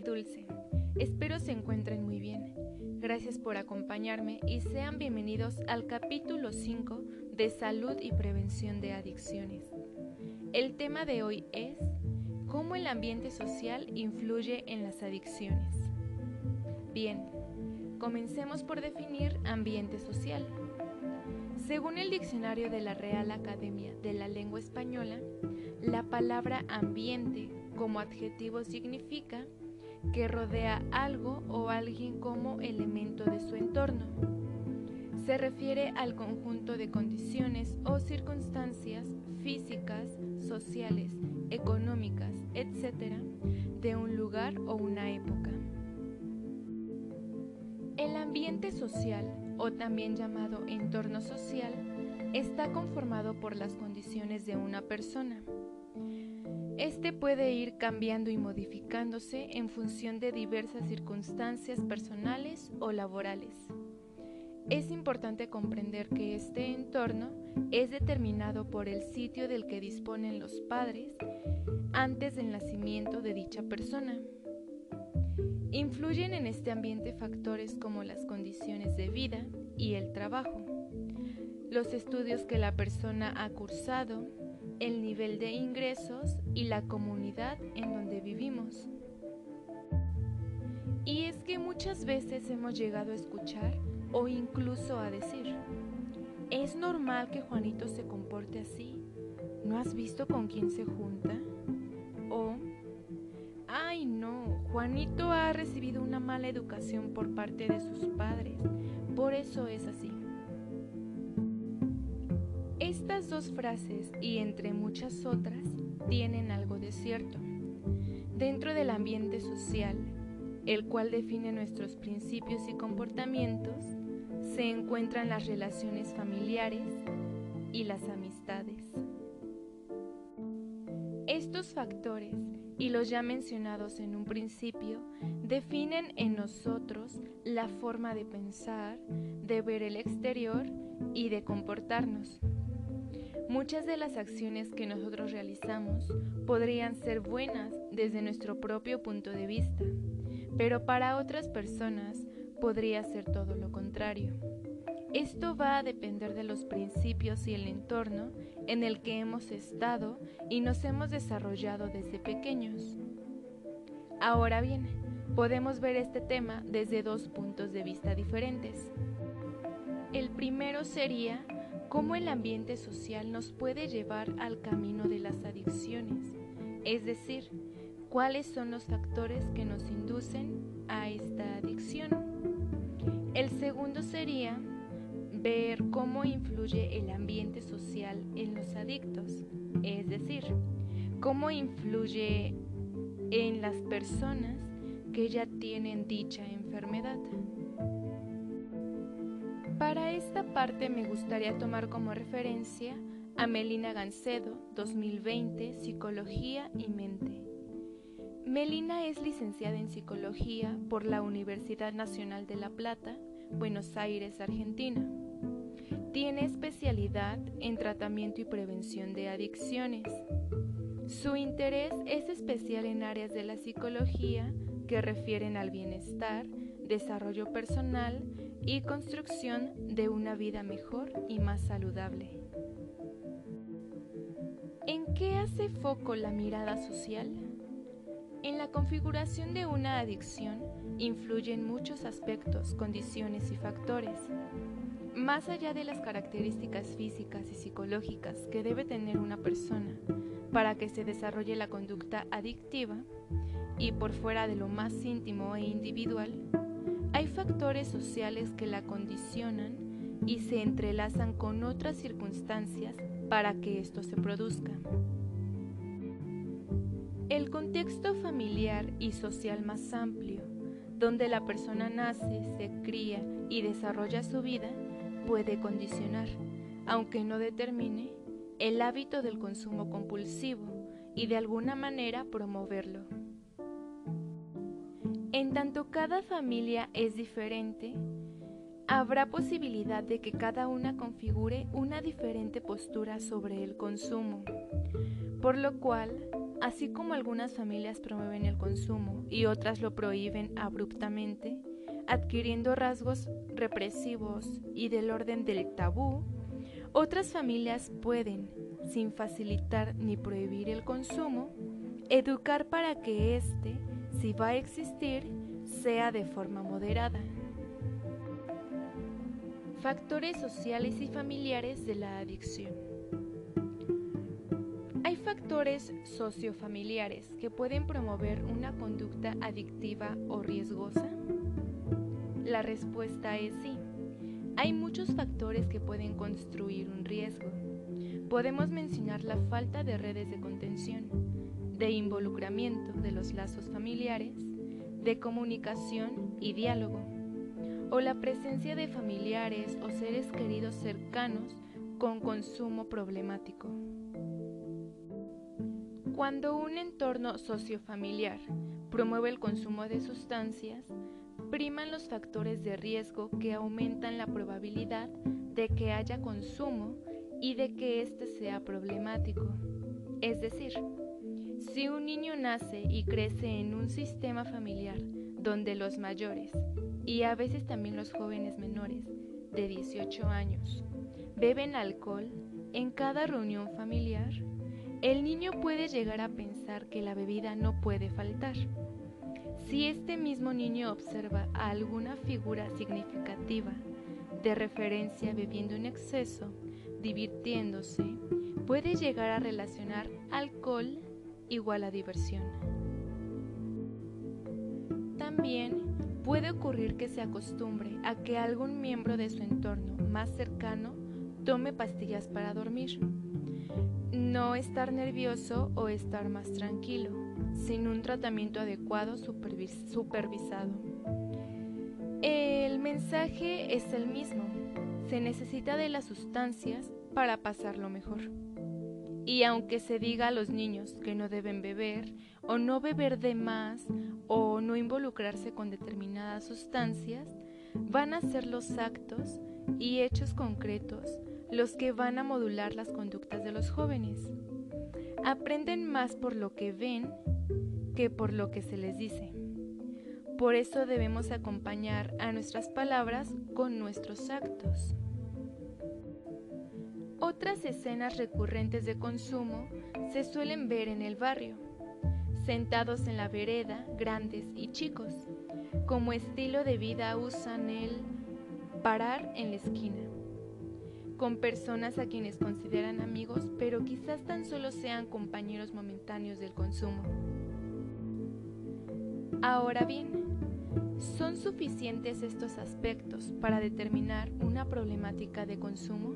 Dulce. Espero se encuentren muy bien. Gracias por acompañarme y sean bienvenidos al capítulo 5 de Salud y Prevención de Adicciones. El tema de hoy es cómo el ambiente social influye en las adicciones. Bien, comencemos por definir ambiente social. Según el diccionario de la Real Academia de la Lengua Española, la palabra ambiente como adjetivo significa que rodea algo o alguien como elemento de su entorno. Se refiere al conjunto de condiciones o circunstancias físicas, sociales, económicas, etc., de un lugar o una época. El ambiente social, o también llamado entorno social, está conformado por las condiciones de una persona. Este puede ir cambiando y modificándose en función de diversas circunstancias personales o laborales. Es importante comprender que este entorno es determinado por el sitio del que disponen los padres antes del nacimiento de dicha persona. Influyen en este ambiente factores como las condiciones de vida y el trabajo, los estudios que la persona ha cursado, el nivel de ingresos y la comunidad en donde vivimos. Y es que muchas veces hemos llegado a escuchar o incluso a decir, es normal que Juanito se comporte así, ¿no has visto con quién se junta? O Ay, no, Juanito ha recibido una mala educación por parte de sus padres, por eso es así. Estas dos frases, y entre muchas otras, tienen algo de cierto. Dentro del ambiente social, el cual define nuestros principios y comportamientos, se encuentran las relaciones familiares y las amistades. Estos factores y los ya mencionados en un principio definen en nosotros la forma de pensar, de ver el exterior y de comportarnos. Muchas de las acciones que nosotros realizamos podrían ser buenas desde nuestro propio punto de vista, pero para otras personas podría ser todo lo contrario. Esto va a depender de los principios y el entorno en el que hemos estado y nos hemos desarrollado desde pequeños. Ahora bien, podemos ver este tema desde dos puntos de vista diferentes. El primero sería cómo el ambiente social nos puede llevar al camino de las adicciones, es decir, cuáles son los factores que nos inducen a esta adicción. El segundo sería ver cómo influye el ambiente social en los adictos, es decir, cómo influye en las personas que ya tienen dicha enfermedad. Para esta parte me gustaría tomar como referencia a Melina Gancedo, 2020, Psicología y Mente. Melina es licenciada en Psicología por la Universidad Nacional de La Plata, Buenos Aires, Argentina. Tiene especialidad en tratamiento y prevención de adicciones. Su interés es especial en áreas de la psicología que refieren al bienestar, desarrollo personal y construcción de una vida mejor y más saludable. ¿En qué hace foco la mirada social? En la configuración de una adicción influyen muchos aspectos, condiciones y factores. Más allá de las características físicas y psicológicas que debe tener una persona para que se desarrolle la conducta adictiva, y por fuera de lo más íntimo e individual, hay factores sociales que la condicionan y se entrelazan con otras circunstancias para que esto se produzca. El contexto familiar y social más amplio, donde la persona nace, se cría y desarrolla su vida, puede condicionar, aunque no determine, el hábito del consumo compulsivo y de alguna manera promoverlo. En tanto cada familia es diferente, habrá posibilidad de que cada una configure una diferente postura sobre el consumo, por lo cual así como algunas familias promueven el consumo y otras lo prohíben abruptamente, adquiriendo rasgos represivos y del orden del tabú, otras familias pueden, sin facilitar ni prohibir el consumo, educar para que éste, si va a existir, sea de forma moderada. Factores sociales y familiares de la adicción. ¿Hay factores sociofamiliares que pueden promover una conducta adictiva o riesgosa? La respuesta es sí. Hay muchos factores que pueden construir un riesgo. Podemos mencionar la falta de redes de contención, de involucramiento de los lazos familiares, de comunicación y diálogo, o la presencia de familiares o seres queridos cercanos con consumo problemático. Cuando un entorno sociofamiliar promueve el consumo de sustancias, priman los factores de riesgo que aumentan la probabilidad de que haya consumo y de que éste sea problemático. Es decir, si un niño nace y crece en un sistema familiar donde los mayores, y a veces también los jóvenes menores de 18 años, beben alcohol en cada reunión familiar, el niño puede llegar a pensar que la bebida no puede faltar. Si este mismo niño observa a alguna figura significativa de referencia bebiendo en exceso, divirtiéndose, puede llegar a relacionar alcohol igual a diversión. También puede ocurrir que se acostumbre a que algún miembro de su entorno más cercano tome pastillas para dormir, no estar nervioso o estar más tranquilo sin un tratamiento adecuado supervisado. El mensaje es el mismo. Se necesita de las sustancias para pasarlo mejor. Y aunque se diga a los niños que no deben beber, o no beber de más, o no involucrarse con determinadas sustancias, van a ser los actos y hechos concretos los que van a modular las conductas de los jóvenes. Aprenden más por lo que ven que por lo que se les dice. Por eso debemos acompañar a nuestras palabras con nuestros actos. Otras escenas recurrentes de consumo se suelen ver en el barrio, sentados en la vereda, grandes y chicos. Como estilo de vida usan el parar en la esquina, con personas a quienes consideran amigos, pero quizás tan solo sean compañeros momentáneos del consumo. Ahora bien, ¿son suficientes estos aspectos para determinar una problemática de consumo?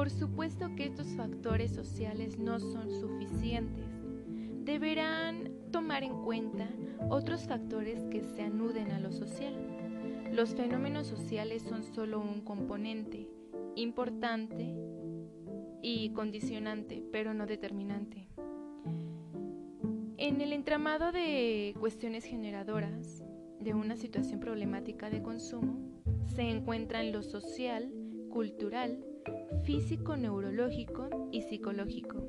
Por supuesto que estos factores sociales no son suficientes. Deberán tomar en cuenta otros factores que se anuden a lo social. Los fenómenos sociales son solo un componente importante y condicionante, pero no determinante. En el entramado de cuestiones generadoras de una situación problemática de consumo se encuentran lo social, cultural, físico, neurológico y psicológico.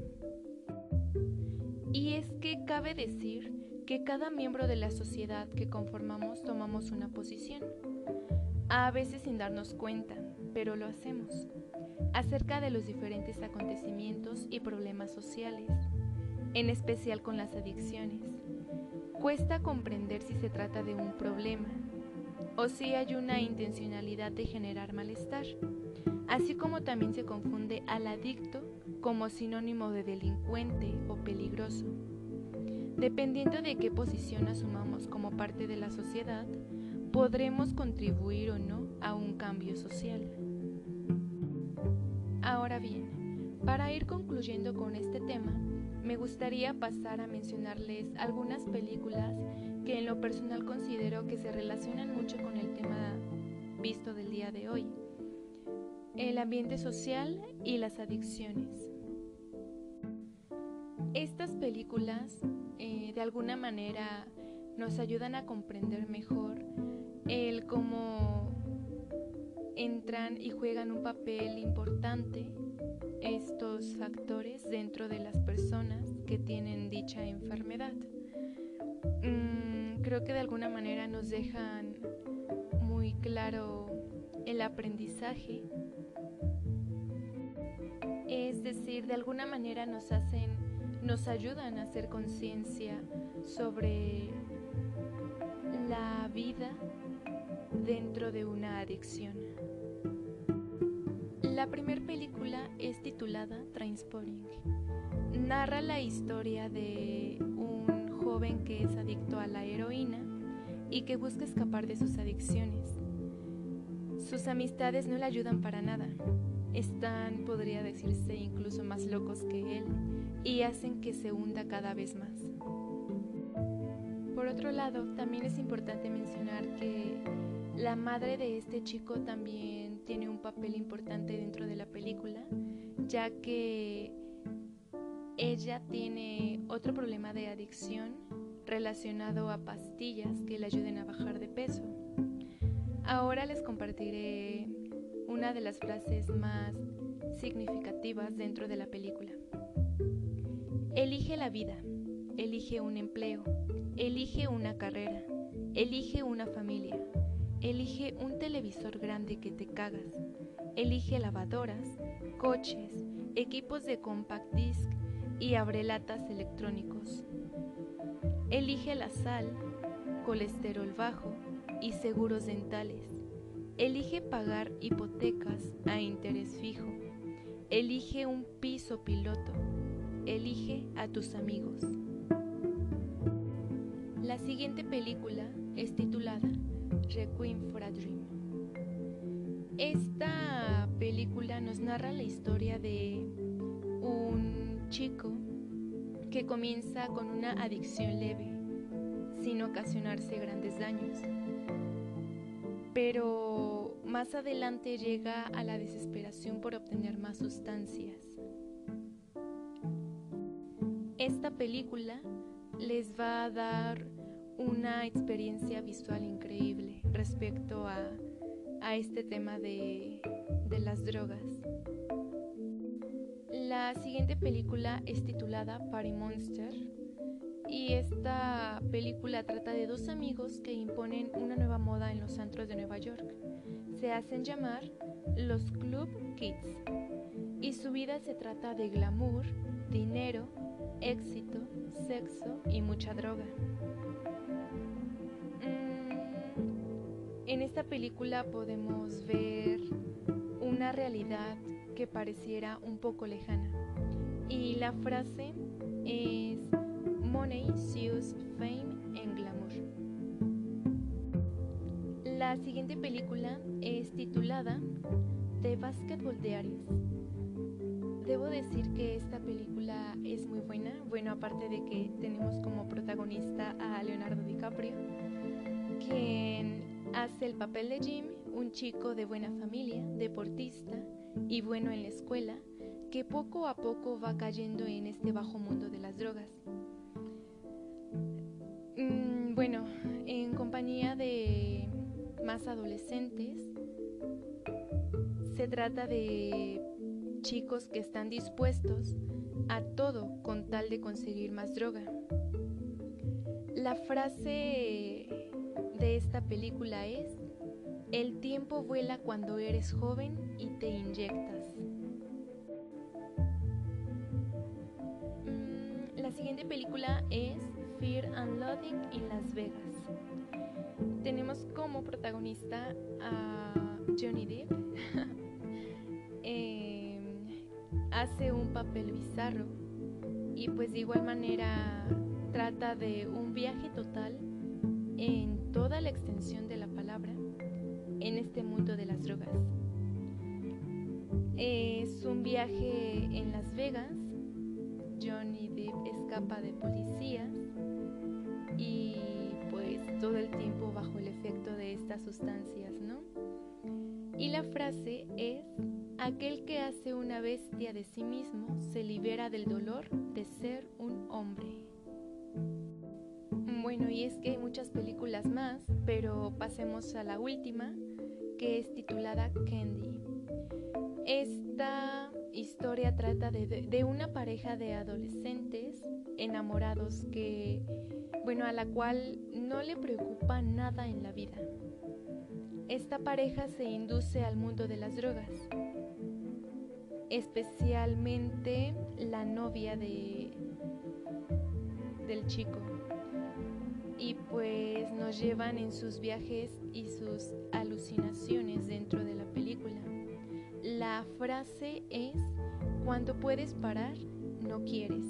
Y es que cabe decir que cada miembro de la sociedad que conformamos tomamos una posición, a veces sin darnos cuenta, pero lo hacemos, acerca de los diferentes acontecimientos y problemas sociales en especial con las adicciones. Cuesta comprender si se trata de un problema o si hay una intencionalidad de generar malestar, así como también se confunde al adicto como sinónimo de delincuente o peligroso. Dependiendo de qué posición asumamos como parte de la sociedad, podremos contribuir o no a un cambio social. Ahora bien, para ir concluyendo con este tema, me gustaría pasar a mencionarles algunas películas que en lo personal considero que se relacionan mucho con el tema visto del día de hoy, el ambiente social y las adicciones. Estas películas eh, de alguna manera nos ayudan a comprender mejor el cómo entran y juegan un papel importante esto ciertos factores dentro de las personas que tienen dicha enfermedad. Mm, creo que de alguna manera nos dejan muy claro el aprendizaje. Es decir, de alguna manera nos hacen, nos ayudan a hacer conciencia sobre la vida dentro de una adicción. La primera película es titulada Trainspotting. Narra la historia de un joven que es adicto a la heroína y que busca escapar de sus adicciones. Sus amistades no le ayudan para nada. Están, podría decirse, incluso más locos que él y hacen que se hunda cada vez más. Por otro lado, también es importante mencionar que la madre de este chico también tiene un papel importante dentro de la película, ya que ella tiene otro problema de adicción relacionado a pastillas que le ayuden a bajar de peso. Ahora les compartiré una de las frases más significativas dentro de la película. Elige la vida, elige un empleo, elige una carrera, elige una familia, elige un televisor grande que te cagas, elige lavadoras, coches, equipos de compact disc y abrelatas electrónicos. Elige la sal, colesterol bajo y seguros dentales. Elige pagar hipotecas a interés fijo. Elige un piso piloto. Elige a tus amigos. La siguiente película es titulada Requiem for a Dream. Esta película nos narra la historia de un chico que comienza con una adicción leve, sin ocasionarse grandes daños. Pero más adelante llega a la desesperación por obtener más sustancias. Esta película les va a dar una experiencia visual increíble respecto a, este tema de las drogas. La siguiente película es titulada Party Monster y esta película trata de dos amigos que imponen una nueva moda en los antros de Nueva York. Se hacen llamar los Club Kids y su vida se trata de glamour, dinero, éxito, sexo y mucha droga. Mm, en esta película podemos ver una realidad que pareciera un poco lejana. Y la frase es Money sues fame La siguiente película es titulada The Basketball Diaries. Debo decir que esta película es muy buena, bueno, aparte de que tenemos como protagonista a Leonardo DiCaprio, quien hace el papel de Jim, un chico de buena familia, deportista, y bueno en la escuela que poco a poco va cayendo en este bajo mundo de las drogas. Mm, bueno, más adolescentes, se trata de chicos que están dispuestos a todo con tal de conseguir más droga. La frase de esta película es, el tiempo vuela cuando eres joven y te inyectas. Mm, la siguiente película es Fear and Loathing en Las Vegas. Tenemos como protagonista a Johnny Depp. Em, hace un papel bizarro y pues de igual manera trata de un viaje total en toda la extensión de la palabra en este mundo de las drogas. Es un viaje en Las Vegas. Johnny Depp escapa de policías todo el tiempo bajo el efecto de estas sustancias, ¿no? Y la frase es, aquel que hace una bestia de sí mismo se libera del dolor de ser un hombre. Bueno, y es que hay muchas películas más, pero pasemos a la última, que es titulada Candy. Esta historia trata de, de, una pareja de adolescentes enamorados que, bueno, a la cual no le preocupa nada en la vida. Esta pareja se induce al mundo de las drogas, especialmente la novia de, del chico. Y pues nos llevan en sus viajes y sus alucinaciones dentro de la película. La frase es, cuando puedes parar, no quieres.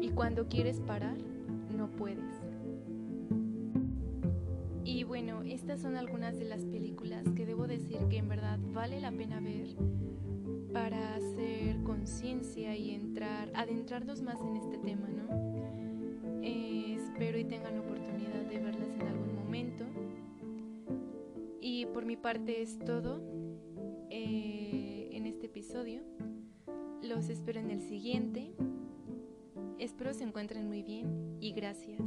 Y cuando quieres parar, no puedes. Y bueno, estas son algunas de las películas que debo decir que en verdad vale la pena ver para hacer conciencia y entrar, adentrarnos más en este tema, ¿no? Eh, espero y tengan la oportunidad de verlas en algún momento. Y por mi parte es todo. Los espero en el siguiente. Espero se encuentren muy bien y gracias.